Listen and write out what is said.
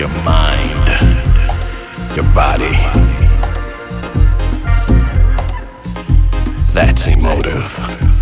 your mind, your body. That's emotive.